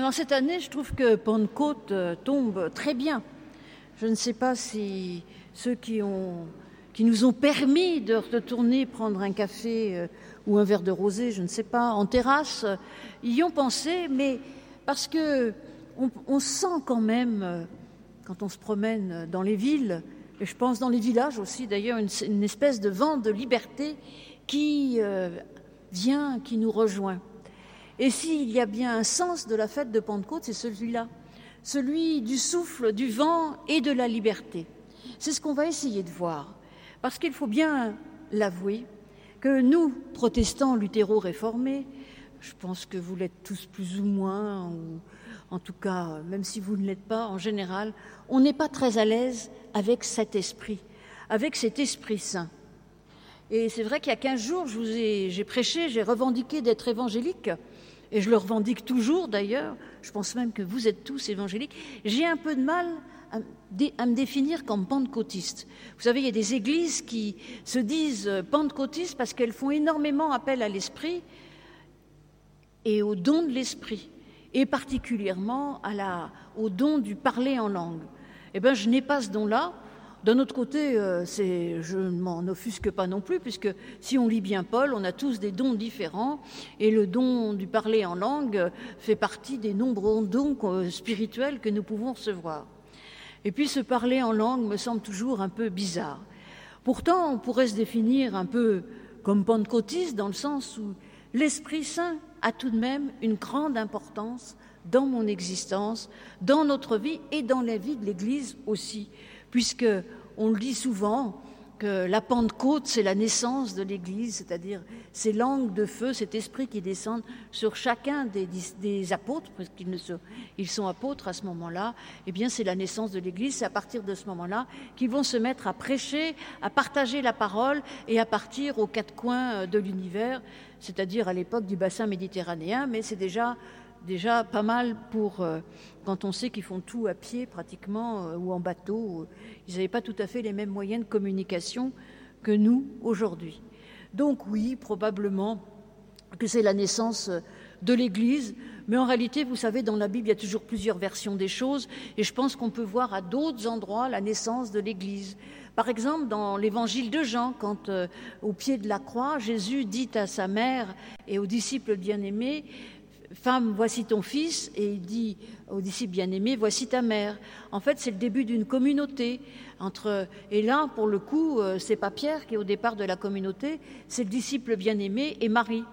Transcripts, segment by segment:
Alors cette année, je trouve que Pentecôte euh, tombe très bien. Je ne sais pas si ceux qui, nous ont permis de retourner prendre un café euh, ou un verre de rosé, je ne sais pas, en terrasse, euh, y ont pensé, mais parce que on, sent quand même, quand on se promène dans les villes, et je pense dans les villages aussi d'ailleurs, une, espèce de vent de liberté qui vient, qui nous rejoint. Et s'il y a bien un sens de la fête de Pentecôte, c'est celui-là, celui du souffle, du vent et de la liberté. C'est ce qu'on va essayer de voir. Parce qu'il faut bien l'avouer que nous, protestants luthéro-réformés, je pense que vous l'êtes tous plus ou moins, ou en tout cas, même si vous ne l'êtes pas, en général, on n'est pas très à l'aise avec cet esprit, avec cet esprit saint. Et c'est vrai qu'il y a 15 jours, j'ai prêché, j'ai revendiqué d'être évangélique et je le revendique toujours d'ailleurs, je pense même que vous êtes tous évangéliques, j'ai un peu de mal à, me définir comme pentecôtiste. Vous savez, il y a des églises qui se disent pentecôtistes parce qu'elles font énormément appel à l'esprit et au don de l'esprit, et particulièrement au don du parler en langue. Eh bien, je n'ai pas ce don-là, d'un autre côté, euh, je ne m'en offusque pas non plus, puisque si on lit bien Paul, on a tous des dons différents, et le don du parler en langue fait partie des nombreux dons spirituels que nous pouvons recevoir. Et puis ce parler en langue me semble toujours un peu bizarre. Pourtant, on pourrait se définir un peu comme pentecôtiste, dans le sens où l'Esprit Saint a tout de même une grande importance dans mon existence, dans notre vie et dans la vie de l'Église aussi puisque on le dit souvent que la Pentecôte, c'est la naissance de l'Église, c'est-à-dire ces langues de feu, cet esprit qui descend sur chacun des, apôtres, parce qu'ils sont, apôtres à ce moment-là, eh bien c'est la naissance de l'Église, c'est à partir de ce moment-là qu'ils vont se mettre à prêcher, à partager la parole et à partir aux quatre coins de l'univers, c'est-à-dire à l'époque du bassin méditerranéen, mais c'est déjà déjà pas mal pour euh, quand on sait qu'ils font tout à pied pratiquement euh, ou en bateau. Ils n'avaient pas tout à fait les mêmes moyens de communication que nous aujourd'hui. Donc oui, probablement que c'est la naissance de l'Église, mais en réalité, vous savez, dans la Bible, il y a toujours plusieurs versions des choses, et je pense qu'on peut voir à d'autres endroits la naissance de l'Église. Par exemple, dans l'évangile de Jean, quand euh, au pied de la croix, Jésus dit à sa mère et aux disciples bien-aimés, Femme, voici ton fils, et il dit aux disciples bien-aimés, voici ta mère. En fait, c'est le début d'une communauté. Entre, et là, pour le coup, euh, c'est pas Pierre qui est au départ de la communauté, c'est le disciple bien-aimé et Marie.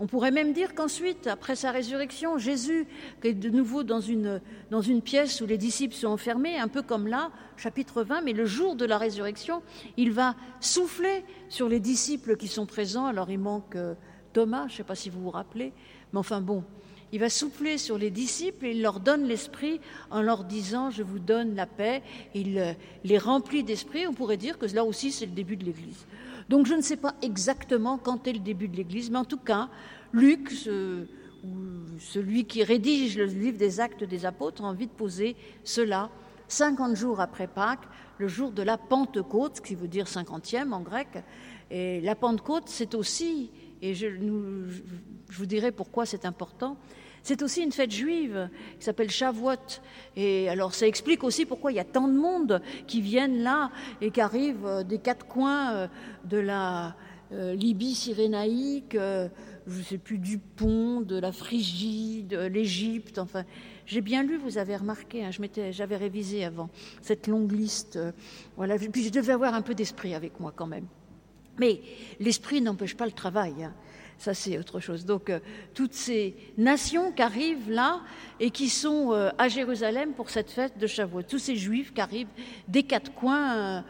On pourrait même dire qu'ensuite, après sa résurrection, Jésus est de nouveau dans une, dans une pièce où les disciples sont enfermés, un peu comme là, chapitre 20, mais le jour de la résurrection, il va souffler sur les disciples qui sont présents. Alors il manque euh, Thomas, je ne sais pas si vous vous rappelez, mais enfin bon, il va souffler sur les disciples et il leur donne l'esprit en leur disant Je vous donne la paix. Il euh, les remplit d'esprit. On pourrait dire que là aussi, c'est le début de l'Église. Donc je ne sais pas exactement quand est le début de l'Église, mais en tout cas, Luc, ce, celui qui rédige le livre des actes des apôtres, a envie de poser cela 50 jours après Pâques, le jour de la Pentecôte, qui veut dire cinquantième en grec. Et la Pentecôte, c'est aussi et je, vous dirai pourquoi c'est important. C'est aussi une fête juive qui s'appelle Shavuot. Et alors ça explique aussi pourquoi il y a tant de monde qui viennent là et qui arrivent euh, des quatre coins euh, de la euh, Libye cyrénaïque, je ne sais plus, du pont, de la Phrygie, de l'Égypte, enfin. J'ai bien lu, vous avez remarqué, hein, j'avais révisé avant cette longue liste. voilà, puis je devais avoir un peu d'esprit avec moi quand même. Mais l'esprit n'empêche pas le travail. Hein. Ça, c'est autre chose. Donc, euh, toutes ces nations qui arrivent là et qui sont euh, à Jérusalem pour cette fête de Shavuot, tous ces juifs qui arrivent des quatre coins euh,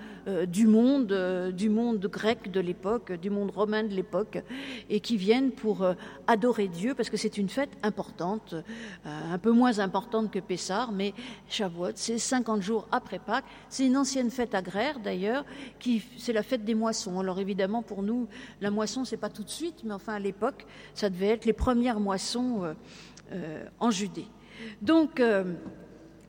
du monde, euh, du monde grec de l'époque, du monde romain de l'époque, et qui viennent pour euh, adorer Dieu, parce que c'est une fête importante, un peu moins importante que Pessar, mais Shavuot, c'est 50 jours après Pâques. C'est une ancienne fête agraire d'ailleurs, qui c'est la fête des moissons. Alors évidemment, pour nous, la moisson, c'est pas tout de suite, mais enfin à l'époque, ça devait être les premières moissons en Judée. Donc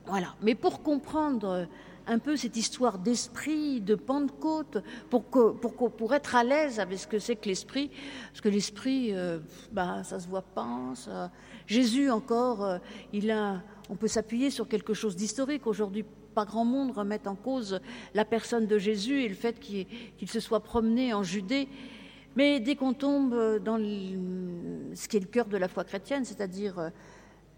voilà. Mais pour comprendre un peu cette histoire d'esprit, de Pentecôte, pour, que, pour, pour être à l'aise avec ce que c'est que l'esprit. Parce que l'esprit, euh, bah, ça se voit pas. Jésus encore, euh, il a, on peut s'appuyer sur quelque chose d'historique. Aujourd'hui, pas grand monde remet en cause la personne de Jésus et le fait qu'il se soit promené en Judée. Mais dès qu'on tombe dans ce qui est le cœur de la foi chrétienne, c'est-à-dire euh,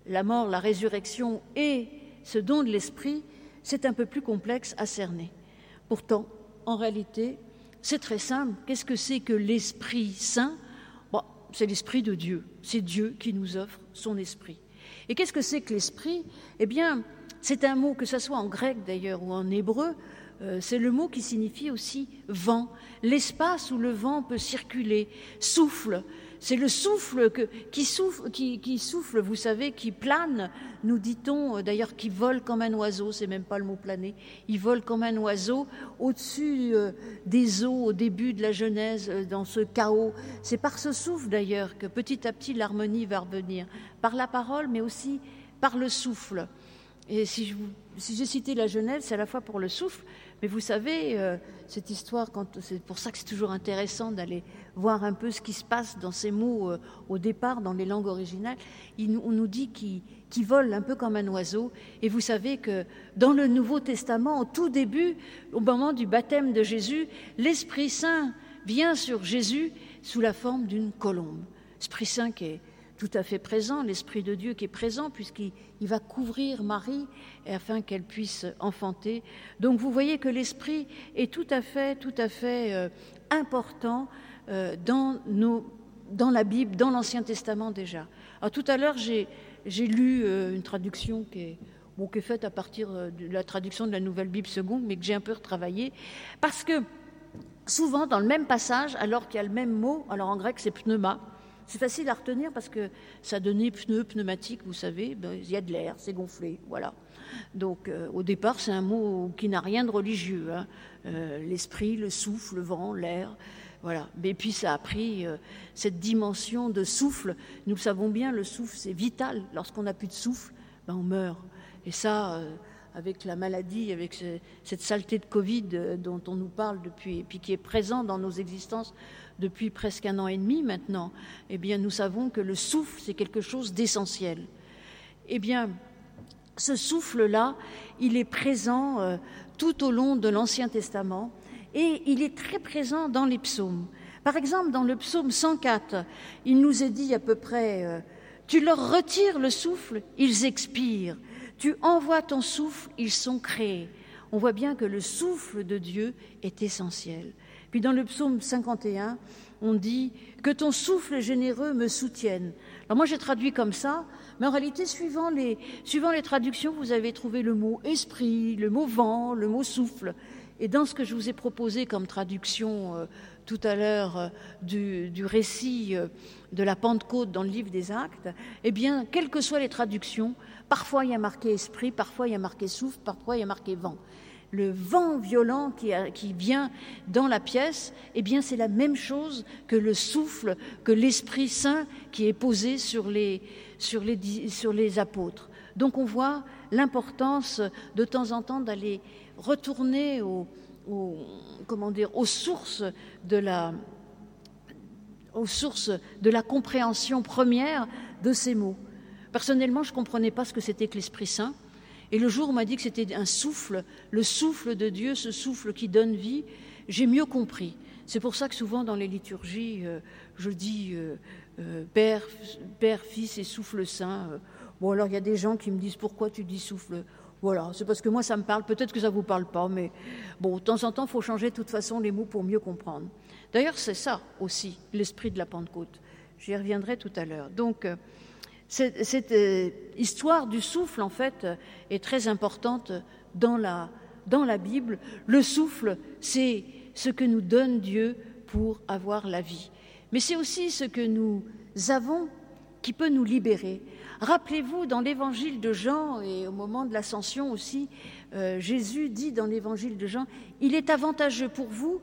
la mort, la résurrection et ce don de l'esprit, c'est un peu plus complexe à cerner. Pourtant, en réalité, c'est très simple. Qu'est-ce que c'est que l'Esprit Saint? Bon, C'est l'Esprit de Dieu. C'est Dieu qui nous offre son Esprit. Et qu'est-ce que c'est que l'Esprit? Eh bien, c'est un mot, que ce soit en grec d'ailleurs ou en hébreu, euh, c'est le mot qui signifie aussi vent, l'espace où le vent peut circuler, souffle. C'est le souffle qui, souffle, vous savez, qui plane, nous dit-on, euh, d'ailleurs qui vole comme un oiseau, c'est même pas le mot planer, il vole comme un oiseau au-dessus euh, des eaux au début de la Genèse, dans ce chaos. C'est par ce souffle d'ailleurs que petit à petit l'harmonie va revenir, par la parole, mais aussi par le souffle. Et si, j'ai cité la Genèse, c'est à la fois pour le souffle, mais vous savez, euh, cette histoire, c'est pour ça que c'est toujours intéressant d'aller voir un peu ce qui se passe dans ces mots euh, au départ, dans les langues originales. on nous dit qu'il vole un peu comme un oiseau. Et vous savez que dans le Nouveau Testament, au tout début, au moment du baptême de Jésus, l'Esprit Saint vient sur Jésus sous la forme d'une colombe. Esprit Saint qui est tout à fait présent, l'Esprit de Dieu qui est présent, puisqu'il va couvrir Marie afin qu'elle puisse enfanter. Donc vous voyez que l'Esprit est tout à fait, tout à fait euh, important euh, dans, dans la Bible, dans l'Ancien Testament déjà. Alors tout à l'heure, j'ai lu euh, une traduction qui est, bon, qui est faite à partir de la traduction de la Nouvelle Bible seconde, mais que j'ai un peu retravaillée, parce que souvent dans le même passage, alors qu'il y a le même mot, alors en grec c'est pneuma, c'est facile à retenir parce que ça donnait pneu, pneumatique, vous savez, ben, il y a de l'air, c'est gonflé, voilà. Donc euh, au départ, c'est un mot qui n'a rien de religieux. Hein. Euh, l'esprit, le souffle, le vent, l'air. Voilà. Mais puis ça a pris euh, cette dimension de souffle. Nous le savons bien, le souffle, c'est vital. Lorsqu'on n'a plus de souffle, ben, on meurt. Et ça, avec la maladie, avec cette saleté de Covid dont on nous parle depuis, et puis qui est présent dans nos existences depuis presque un an et demi maintenant, eh bien, nous savons que le souffle, c'est quelque chose d'essentiel. Eh bien, ce souffle-là, il est présent euh, tout au long de l'Ancien Testament et il est très présent dans les psaumes. Par exemple, dans le psaume 104, il nous est dit à peu près euh, Tu leur retires le souffle, ils expirent. Tu envoies ton souffle, ils sont créés. On voit bien que le souffle de Dieu est essentiel. Puis dans le psaume 51, on dit Que ton souffle généreux me soutienne. Alors moi j'ai traduit comme ça, mais en réalité, suivant les, traductions, vous avez trouvé le mot esprit, le mot vent, le mot souffle. Et dans ce que je vous ai proposé comme traduction euh, tout à l'heure euh, du, du, récit euh, de la Pentecôte dans le livre des Actes, eh bien, quelles que soient les traductions, parfois il y a marqué esprit, parfois il y a marqué souffle, parfois il y a marqué vent le vent violent qui, vient dans la pièce, eh bien c'est la même chose que le souffle, que l'Esprit Saint qui est posé sur les, sur les, sur les apôtres. Donc on voit l'importance de temps en temps d'aller retourner comment dire, aux sources de la aux sources de la compréhension première de ces mots. Personnellement, je ne comprenais pas ce que c'était que l'Esprit Saint. Et le jour où on m'a dit que c'était un souffle, le souffle de Dieu, ce souffle qui donne vie, j'ai mieux compris. C'est pour ça que souvent dans les liturgies, euh, je dis euh, euh, Père, Père, Fils et souffle saint. Bon, alors il y a des gens qui me disent pourquoi tu dis souffle? Voilà, c'est parce que moi ça me parle. Peut-être que ça ne vous parle pas, mais bon, de temps en temps, il faut changer de toute façon les mots pour mieux comprendre. D'ailleurs, c'est ça aussi, l'esprit de la Pentecôte. J'y reviendrai tout à l'heure. Donc, cette, euh, histoire du souffle, en fait, est très importante dans la, dans la Bible. Le souffle, c'est ce que nous donne Dieu pour avoir la vie. Mais c'est aussi ce que nous avons qui peut nous libérer. Rappelez-vous, dans l'évangile de Jean, et au moment de l'ascension aussi, euh, Jésus dit dans l'évangile de Jean, Il est avantageux pour vous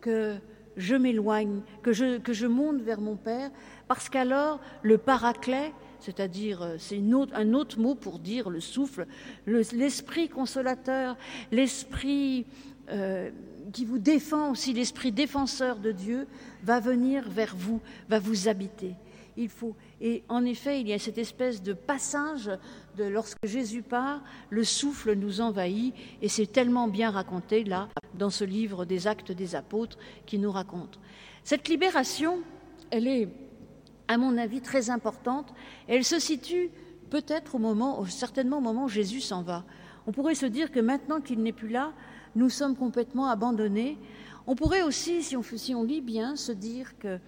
que je m'éloigne, que je, que je monte vers mon Père, parce qu'alors le paraclet, c'est-à-dire euh, c'est un autre mot pour dire le souffle, l'esprit consolateur, l'esprit euh, qui vous défend aussi, l'esprit défenseur de Dieu, va venir vers vous, va vous habiter. Il faut, et en effet, il y a cette espèce de passage de lorsque Jésus part, le souffle nous envahit, et c'est tellement bien raconté là, dans ce livre des Actes des Apôtres, qui nous raconte. Cette libération, elle est, à mon avis, très importante. Elle se situe peut-être au moment, certainement au moment où Jésus s'en va. On pourrait se dire que maintenant qu'il n'est plus là, nous sommes complètement abandonnés. On pourrait aussi, si on, si on lit bien, se dire que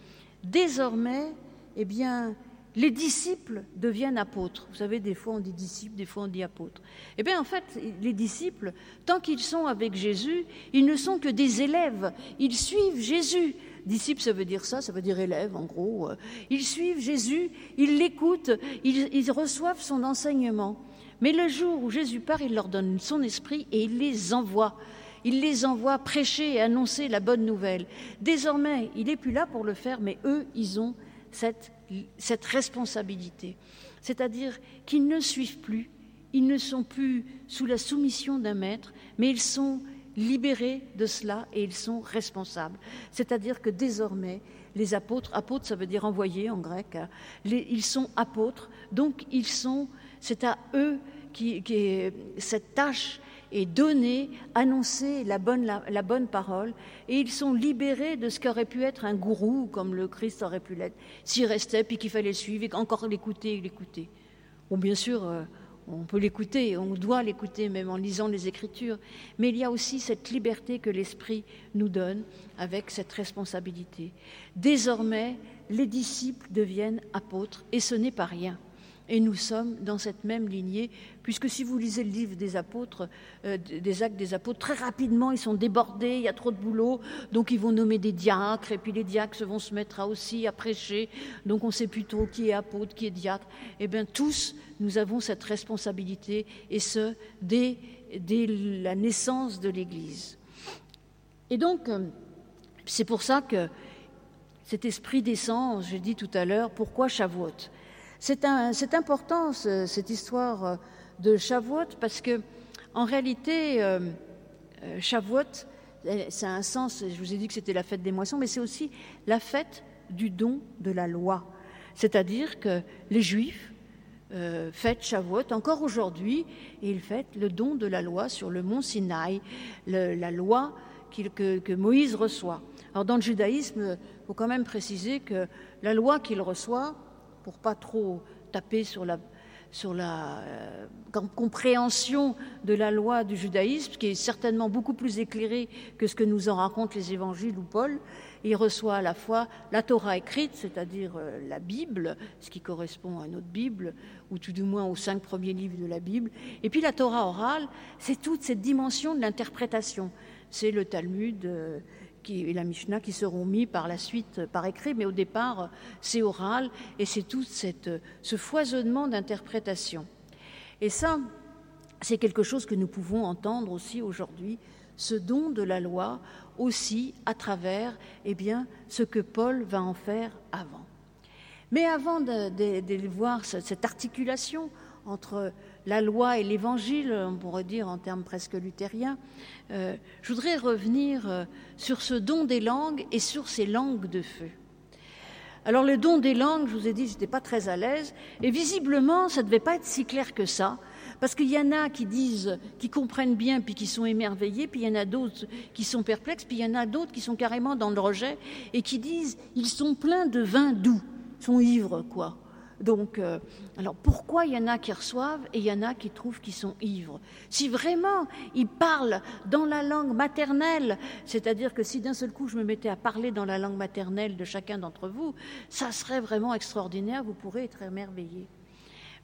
désormais, eh bien, les disciples deviennent apôtres. Vous savez, des fois on dit disciples, des fois on dit apôtres. Eh bien, en fait, les disciples, tant qu'ils sont avec Jésus, ils ne sont que des élèves. Ils suivent Jésus. Disciples, ça veut dire ça, ça veut dire élève, en gros. Ils suivent Jésus, ils l'écoutent, ils, reçoivent son enseignement. Mais le jour où Jésus part, il leur donne son esprit et il les envoie. Il les envoie prêcher et annoncer la bonne nouvelle. Désormais, il n'est plus là pour le faire, mais eux, ils ont cette responsabilité. C'est-à-dire qu'ils ne suivent plus, ils ne sont plus sous la soumission d'un maître, mais ils sont libérés de cela et ils sont responsables. C'est-à-dire que désormais, les apôtres, apôtres ça veut dire envoyés en grec, hein, ils sont apôtres, donc ils sont, c'est à eux qui, cette tâche est donnée, annoncer la bonne, la, bonne parole, et ils sont libérés de ce qu'aurait pu être un gourou, comme le Christ aurait pu l'être, s'il restait, puis qu'il fallait suivre, et encore l'écouter et l'écouter. Bon, bien sûr, euh, on peut l'écouter, on doit l'écouter même en lisant les Écritures, mais il y a aussi cette liberté que l'Esprit nous donne avec cette responsabilité. Désormais, les disciples deviennent apôtres, et ce n'est pas rien. Et nous sommes dans cette même lignée, puisque si vous lisez le livre des apôtres, euh, des actes des apôtres, très rapidement ils sont débordés, il y a trop de boulot, donc ils vont nommer des diacres, et puis les diacres vont se mettre aussi à prêcher, donc on sait plus trop qui est apôtre, qui est diacre. Eh bien tous, nous avons cette responsabilité, et ce, dès, la naissance de l'Église. Et donc, c'est pour ça que cet esprit descend, j'ai dit tout à l'heure, pourquoi Shavuot? C'est important, cette histoire euh, de Shavuot, parce que, en réalité, euh, euh, Shavuot, ça a un sens, je vous ai dit que c'était la fête des moissons, mais c'est aussi la fête du don de la loi. C'est-à-dire que les Juifs fêtent Shavuot encore aujourd'hui, et ils fêtent le don de la loi sur le mont Sinaï, la loi que, que, Moïse reçoit. Alors dans le judaïsme, il faut quand même préciser que la loi qu'il reçoit, pour pas trop taper sur la, sur la euh, compréhension de la loi du judaïsme, qui est certainement beaucoup plus éclairée que ce que nous en racontent les évangiles ou Paul. Il reçoit à la fois la Torah écrite, c'est-à-dire euh, la Bible, ce qui correspond à notre Bible, ou tout du moins aux cinq premiers livres de la Bible, et puis la Torah orale, c'est toute cette dimension de l'interprétation. C'est le Talmud. Euh, et la Mishnah qui seront mis par la suite par écrit, mais au départ, c'est oral et c'est tout ce foisonnement d'interprétation. Et ça, c'est quelque chose que nous pouvons entendre aussi aujourd'hui, ce don de la loi aussi à travers eh bien, ce que Paul va en faire avant. Mais avant de voir cette articulation entre la loi et l'évangile, on pourrait dire en termes presque luthériens, euh, je voudrais revenir euh, sur ce don des langues et sur ces langues de feu. Alors le don des langues, je vous ai dit, je n'étais pas très à l'aise, et visiblement, ça ne devait pas être si clair que ça, parce qu'il y en a qui disent, qui comprennent bien, puis qui sont émerveillés, puis il y en a d'autres qui sont perplexes, puis il y en a d'autres qui sont carrément dans le rejet, et qui disent, ils sont pleins de vin doux, sont ivres, quoi. Donc, euh, alors pourquoi il y en a qui reçoivent et il y en a qui trouvent qu'ils sont ivres? Si vraiment ils parlent dans la langue maternelle, c'est-à-dire que si d'un seul coup je me mettais à parler dans la langue maternelle de chacun d'entre vous, ça serait vraiment extraordinaire, vous pourrez être émerveillés.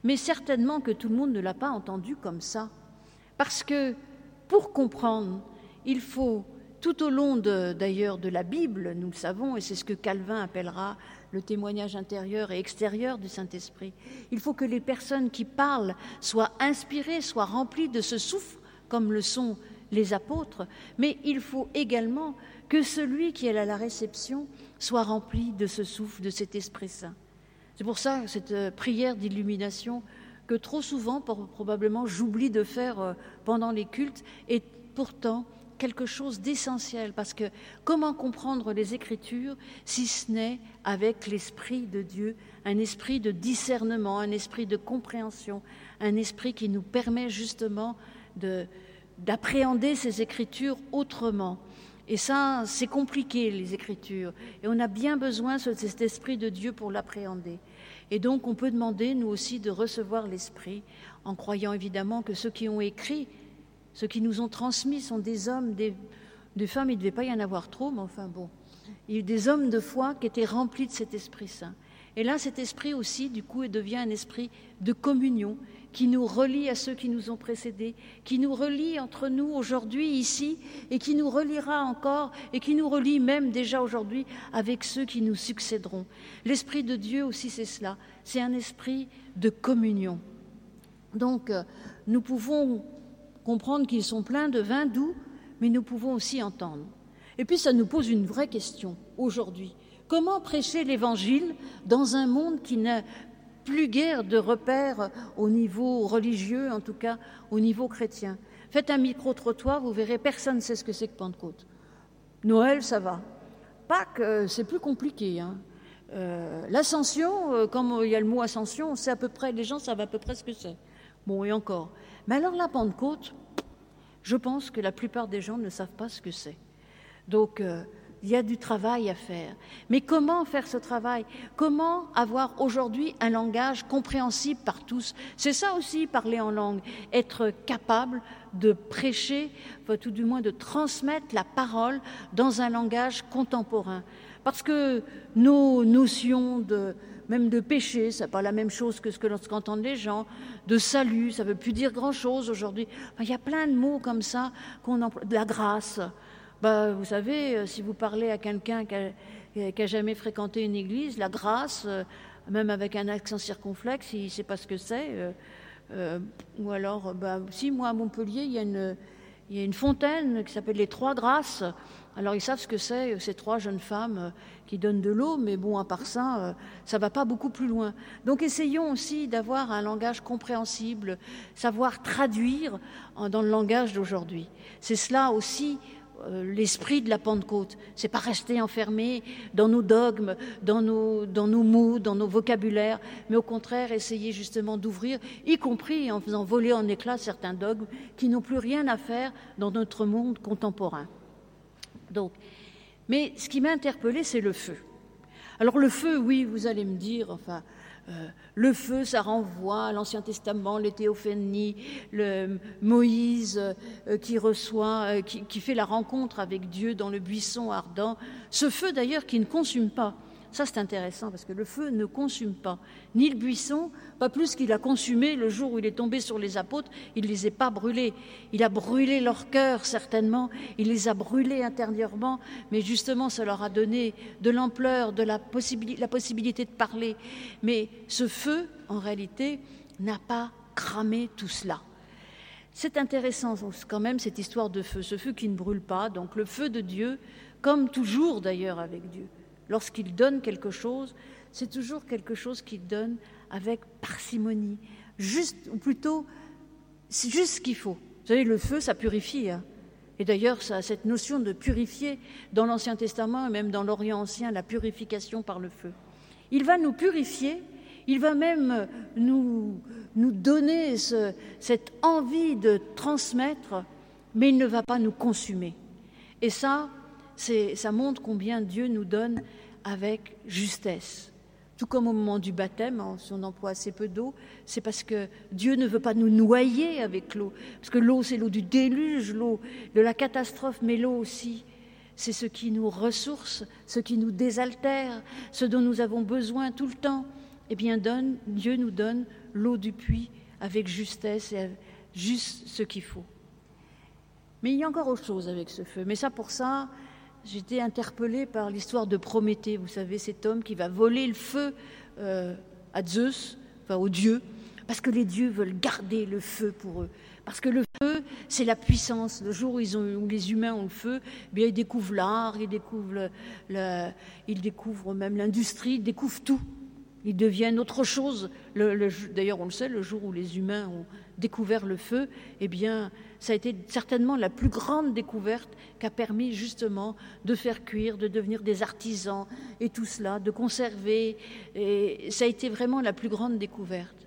Mais certainement que tout le monde ne l'a pas entendu comme ça. Parce que pour comprendre, il faut tout au long d'ailleurs de, de, la Bible, nous le savons, et c'est ce que Calvin appellera le témoignage intérieur et extérieur du Saint-Esprit. Il faut que les personnes qui parlent soient inspirées, soient remplies de ce souffle, comme le sont les apôtres, mais il faut également que celui qui est à la réception soit rempli de ce souffle, de cet Esprit Saint. C'est pour ça cette euh, prière d'illumination que trop souvent, probablement, j'oublie de faire euh, pendant les cultes, est pourtant quelque chose d'essentiel, parce que comment comprendre les Écritures si ce n'est avec l'Esprit de Dieu, un esprit de discernement, un esprit de compréhension, un esprit qui nous permet justement d'appréhender ces Écritures autrement. Et ça, c'est compliqué, les Écritures, et on a bien besoin de cet esprit de Dieu pour l'appréhender. Et donc, on peut demander, nous aussi, de recevoir l'Esprit, en croyant évidemment que ceux qui ont écrit, ceux qui nous ont transmis sont des hommes, des, femmes, il ne devait pas y en avoir trop, mais enfin bon, il y a des hommes de foi qui étaient remplis de cet Esprit Saint. Et là, cet esprit aussi, du coup, devient un esprit de communion qui nous relie à ceux qui nous ont précédés, qui nous relie entre nous aujourd'hui, ici, et qui nous reliera encore, et qui nous relie même déjà aujourd'hui avec ceux qui nous succéderont. L'Esprit de Dieu aussi, c'est cela, c'est un esprit de communion. Donc, euh, nous pouvons comprendre qu'ils sont pleins de vin doux, mais nous pouvons aussi entendre. Et puis, ça nous pose une vraie question aujourd'hui. Comment prêcher l'Évangile dans un monde qui n'a plus guère de repères au niveau religieux, en tout cas au niveau chrétien? Faites un micro-trottoir, vous verrez, personne ne sait ce que c'est que Pentecôte. Noël, ça va. Pâques, euh, c'est plus compliqué. Hein. Euh, l'ascension, euh, comme il y a le mot ascension, c'est à peu près, les gens savent à peu près ce que c'est. Bon, et encore. Mais alors la Pentecôte, je pense que la plupart des gens ne savent pas ce que c'est. Donc, il y a du travail à faire. Mais comment faire ce travail? Comment avoir aujourd'hui un langage compréhensible par tous? C'est ça aussi, parler en langue, être capable de prêcher, tout du moins de transmettre la parole dans un langage contemporain. Parce que nos notions de, même de péché, ce n'est pas la même chose que ce que qu'entendent les gens, de salut, ça ne veut plus dire grand-chose aujourd'hui. il y a plein de mots comme ça, qu'on de la grâce. Bah, vous savez, euh, si vous parlez à quelqu'un qui n'a jamais fréquenté une église, la grâce, euh, même avec un accent circonflexe, il ne sait pas ce que c'est. Euh, ou alors, bah, si, moi, à Montpellier, il y a une fontaine qui s'appelle les Trois Grâces. Alors, ils savent ce que c'est, ces trois jeunes femmes qui donnent de l'eau, mais bon, à part ça, ça ne va pas beaucoup plus loin. Donc, essayons aussi d'avoir un langage compréhensible, savoir traduire dans le langage d'aujourd'hui. C'est cela aussi euh, l'esprit de la Pentecôte. C'est pas rester enfermé dans nos dogmes, dans nos, dans nos mots, dans nos vocabulaires, mais au contraire essayer justement d'ouvrir, y compris en faisant voler en éclats certains dogmes qui n'ont plus rien à faire dans notre monde contemporain. Donc, mais ce qui m'a interpellé, c'est le feu. Alors le feu, oui, vous allez me dire, enfin, euh, le feu, ça renvoie à l'Ancien Testament, les théophanies, le Moïse euh, qui reçoit, euh, qui, fait la rencontre avec Dieu dans le buisson ardent. Ce feu d'ailleurs qui ne consume pas. Ça, c'est intéressant parce que le feu ne consume pas ni le buisson, pas plus qu'il a consumé le jour où il est tombé sur les apôtres, il ne les a pas brûlés. Il a brûlé leur cœur, certainement, il les a brûlés intérieurement, mais justement, ça leur a donné de l'ampleur, de la, la possibilité de parler. Mais ce feu, en réalité, n'a pas cramé tout cela. C'est intéressant quand même cette histoire de feu, ce feu qui ne brûle pas, donc le feu de Dieu, comme toujours d'ailleurs avec Dieu lorsqu'il donne quelque chose, c'est toujours quelque chose qu'il donne avec parcimonie, juste, ou plutôt, c'est juste ce qu'il faut. Vous savez, le feu, ça purifie. Hein. Et d'ailleurs, ça cette notion de purifier dans l'Ancien Testament et même dans l'Orient ancien, la purification par le feu. Il va nous purifier, il va même nous, nous donner cette envie de transmettre, mais il ne va pas nous consumer. Et ça, ça montre combien Dieu nous donne avec justesse. Tout comme au moment du baptême, hein, si on emploie assez peu d'eau, c'est parce que Dieu ne veut pas nous noyer avec l'eau. Parce que l'eau, c'est l'eau du déluge, l'eau de la catastrophe, mais l'eau aussi, c'est ce qui nous ressource, ce qui nous désaltère, ce dont nous avons besoin tout le temps. Eh bien, donne, Dieu nous donne l'eau du puits avec justesse et juste ce qu'il faut. Mais il y a encore autre chose avec ce feu. Mais ça, pour ça, J'étais interpellée par l'histoire de Prométhée, vous savez, cet homme qui va voler le feu euh, à Zeus, enfin aux dieux, parce que les dieux veulent garder le feu pour eux. Parce que le feu, c'est la puissance. Le jour où, les humains ont le feu, eh bien, ils découvrent l'art, ils découvrent, ils découvrent même l'industrie, ils découvrent tout. Ils deviennent autre chose. D'ailleurs, on le sait, le jour où les humains ont découvert le feu, eh bien, ça a été certainement la plus grande découverte qui a permis justement de faire cuire, de devenir des artisans et tout cela, de conserver. Et ça a été vraiment la plus grande découverte.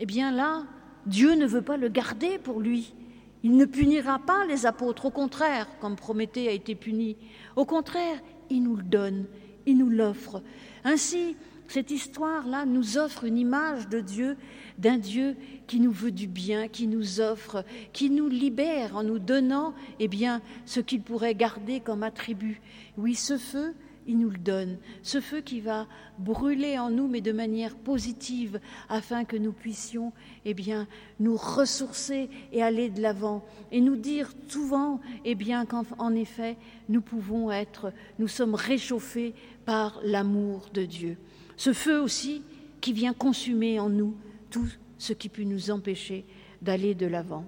Eh bien là, Dieu ne veut pas le garder pour lui. Il ne punira pas les apôtres, au contraire, comme Prométhée a été puni. Au contraire, il nous le donne, il nous l'offre. Ainsi, cette histoire-là nous offre une image de Dieu, d'un Dieu qui nous veut du bien, qui nous offre, qui nous libère en nous donnant eh bien, ce qu'il pourrait garder comme attribut. Oui, ce feu, il nous le donne. Ce feu qui va brûler en nous, mais de manière positive, afin que nous puissions eh bien, nous ressourcer et aller de l'avant. Et nous dire souvent eh bien, qu'en effet, nous pouvons être, nous sommes réchauffés par l'amour de Dieu. Ce feu aussi qui vient consumer en nous tout ce qui peut nous empêcher d'aller de l'avant.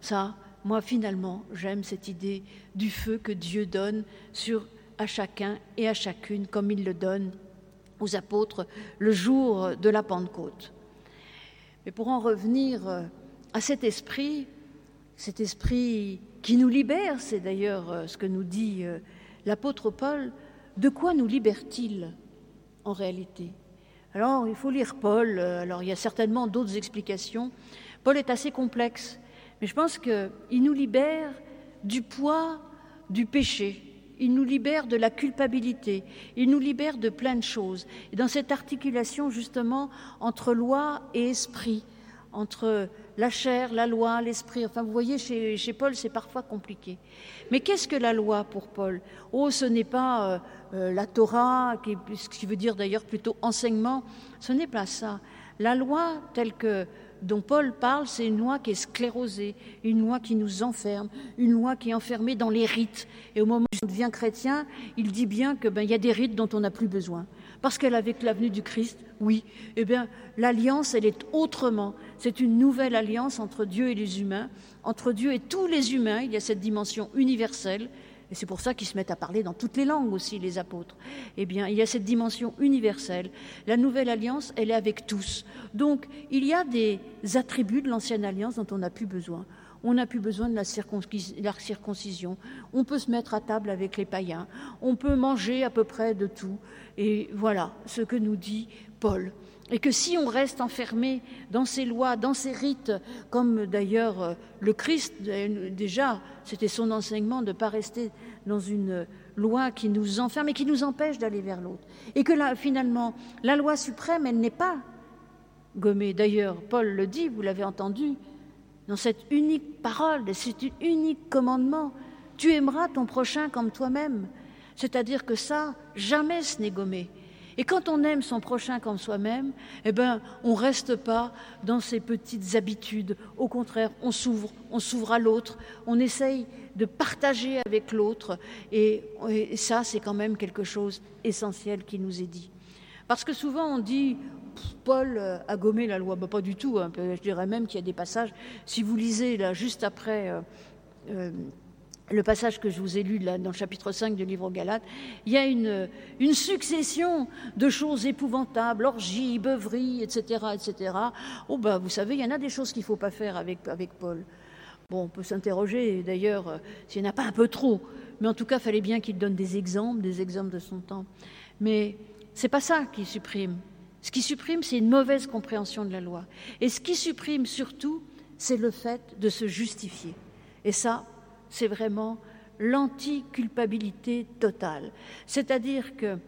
Ça, moi finalement, j'aime cette idée du feu que Dieu donne à chacun et à chacune comme il le donne aux apôtres le jour de la Pentecôte. Mais pour en revenir euh, à cet esprit, cet esprit qui nous libère, c'est d'ailleurs euh, ce que nous dit euh, l'apôtre Paul, de quoi nous libère-t-il? Réalité Alors, il faut lire Paul, alors il y a certainement d'autres explications. Paul est assez complexe, mais je pense qu'il nous libère du poids du péché, il nous libère de la culpabilité, il nous libère de plein de choses. Et dans cette articulation justement entre loi et esprit, entre la chair, la loi, l'esprit, enfin vous voyez, chez, Paul c'est parfois compliqué. Mais qu'est-ce que la loi pour Paul? Oh, ce n'est pas euh, euh, la Torah, ce qui veut dire d'ailleurs plutôt enseignement, ce n'est pas ça. La loi telle que dont Paul parle, c'est une loi qui est sclérosée, une loi qui nous enferme, une loi qui est enfermée dans les rites. Et au moment où on devient chrétien, il dit bien qu'il ben, y a des rites dont on n'a plus besoin. Parce qu'avec l'avenue du Christ, oui, eh bien, l'alliance, elle est autrement. C'est une nouvelle alliance entre Dieu et les humains, entre Dieu et tous les humains. Il y a cette dimension universelle et c'est pour ça qu'ils se mettent à parler dans toutes les langues aussi, les apôtres. Eh bien, il y a cette dimension universelle. La nouvelle alliance, elle est avec tous. Donc, il y a des attributs de l'ancienne alliance dont on n'a plus besoin. On n'a plus besoin de la, circoncision. On peut se mettre à table avec les païens. On peut manger à peu près de tout. Et voilà ce que nous dit Paul. Et que si on reste enfermé dans ces lois, dans ces rites, comme d'ailleurs euh, le Christ, euh, déjà, c'était son enseignement de ne pas rester dans une loi qui nous enferme et qui nous empêche d'aller vers l'autre. Et que là, finalement, la loi suprême, elle n'est pas gommée. D'ailleurs, Paul le dit, vous l'avez entendu, dans cette unique parole, cet unique commandement, tu aimeras ton prochain comme toi-même. C'est-à-dire que ça, jamais ce n'est gommé. Et quand on aime son prochain comme soi-même, eh ben, on reste pas dans ces petites habitudes. Au contraire, on s'ouvre, on s'ouvre à l'autre, on essaye de partager avec l'autre. Et, ça, c'est quand même quelque chose essentiel qui nous est dit. Parce que souvent, on dit, Paul a gommé la loi. Ben, pas du tout. Hein. Je dirais même qu'il y a des passages, si vous lisez là, juste après. Euh, euh, le passage que je vous ai lu là, dans le chapitre 5 du livre aux Galates, il y a une, succession de choses épouvantables, orgies, beuveries, etc., etc. Oh bah, vous savez, il y en a des choses qu'il ne faut pas faire avec, avec Paul. Bon, on peut s'interroger d'ailleurs euh, s'il n'y en a pas un peu trop, mais en tout cas, fallait bien qu'il donne des exemples, des exemples de son temps. Mais c'est pas ça qui supprime. Ce qui supprime, c'est une mauvaise compréhension de la loi. Et ce qui supprime surtout, c'est le fait de se justifier. Et ça, c'est vraiment l'anti-culpabilité totale. C'est-à-dire que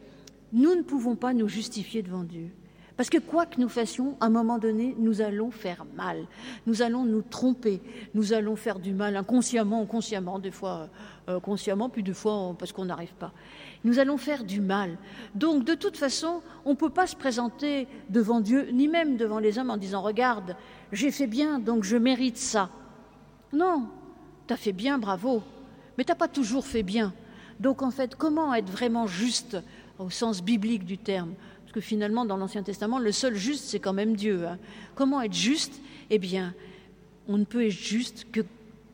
nous ne pouvons pas nous justifier devant Dieu. Parce que quoi que nous fassions, à un moment donné, nous allons faire mal. Nous allons nous tromper. Nous allons faire du mal inconsciemment ou consciemment, des fois euh, consciemment, puis des fois parce qu'on n'arrive pas. Nous allons faire du mal. Donc, de toute façon, on ne peut pas se présenter devant Dieu, ni même devant les hommes, en disant Regarde, j'ai fait bien, donc je mérite ça. Non, tu as fait bien, bravo, mais tu n'as pas toujours fait bien. Donc en fait, comment être vraiment juste au sens biblique du terme? Parce que finalement, dans l'Ancien Testament, le seul juste, c'est quand même Dieu. Hein. Comment être juste? Eh bien, on ne peut être juste que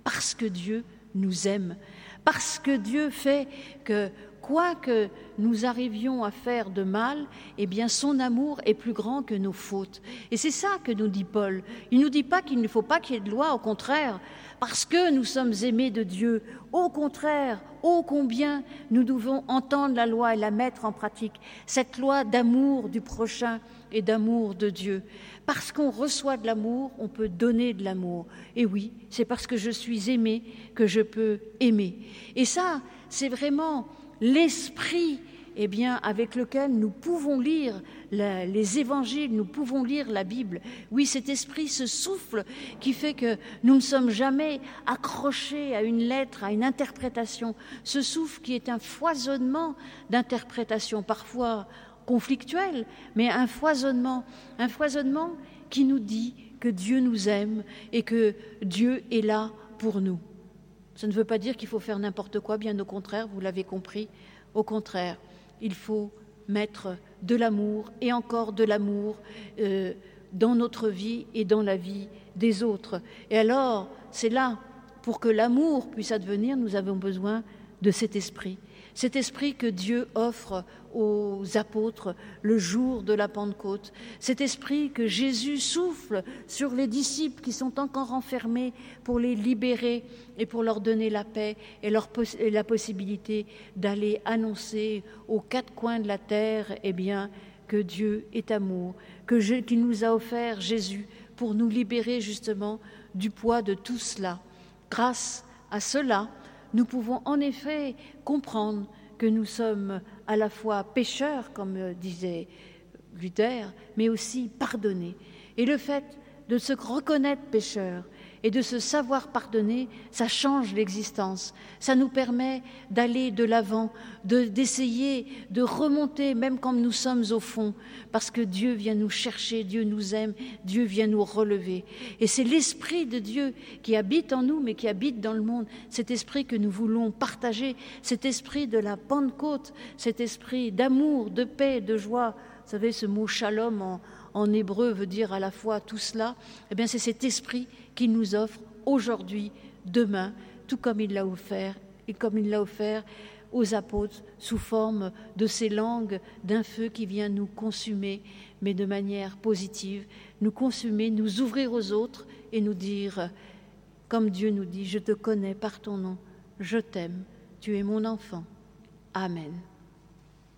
parce que Dieu nous aime, parce que Dieu fait que quoi que nous arrivions à faire de mal, eh bien son amour est plus grand que nos fautes. Et c'est ça que nous dit Paul. Il ne nous dit pas qu'il ne faut pas qu'il y ait de loi, au contraire, parce que nous sommes aimés de Dieu. Au contraire, ô combien nous devons entendre la loi et la mettre en pratique, cette loi d'amour du prochain et d'amour de Dieu. Parce qu'on reçoit de l'amour, on peut donner de l'amour. Et oui, c'est parce que je suis aimé que je peux aimer. Et ça, c'est vraiment l'esprit eh bien, avec lequel nous pouvons lire les évangiles, nous pouvons lire la Bible. Oui, cet esprit, ce souffle qui fait que nous ne sommes jamais accrochés à une lettre, à une interprétation. Ce souffle qui est un foisonnement d'interprétations, parfois conflictuelles, mais un foisonnement, un foisonnement qui nous dit que Dieu nous aime et que Dieu est là pour nous. Ça ne veut pas dire qu'il faut faire n'importe quoi, bien au contraire, vous l'avez compris. Au contraire, il faut mettre de l'amour et encore de l'amour euh, dans notre vie et dans la vie des autres. Et alors, c'est là, pour que l'amour puisse advenir, nous avons besoin de cet esprit cet esprit que Dieu offre aux apôtres le jour de la Pentecôte, cet esprit que Jésus souffle sur les disciples qui sont encore enfermés pour les libérer et pour leur donner la paix et, la possibilité d'aller annoncer aux quatre coins de la terre eh bien, que Dieu est amour, que nous a offert Jésus pour nous libérer justement du poids de tout cela. Grâce à cela, nous pouvons en effet comprendre que nous sommes à la fois pécheurs, comme disait Luther, mais aussi pardonnés. Et le fait de se reconnaître pécheurs et de se savoir pardonner, ça change l'existence. Ça nous permet d'aller de l'avant, d'essayer de, remonter, même quand nous sommes au fond, parce que Dieu vient nous chercher, Dieu nous aime, Dieu vient nous relever. Et c'est l'Esprit de Dieu qui habite en nous, mais qui habite dans le monde. Cet esprit que nous voulons partager, cet esprit de la Pentecôte, cet esprit d'amour, de paix, de joie. Vous savez, ce mot shalom en, en hébreu veut dire à la fois tout cela. Eh bien, c'est cet esprit qu'il nous offre aujourd'hui, demain, tout comme il l'a offert et comme il l'a offert aux apôtres sous forme de ces langues d'un feu qui vient nous consumer, mais de manière positive, nous consumer, nous ouvrir aux autres et nous dire, comme Dieu nous dit, je te connais par ton nom, je t'aime, tu es mon enfant. Amen.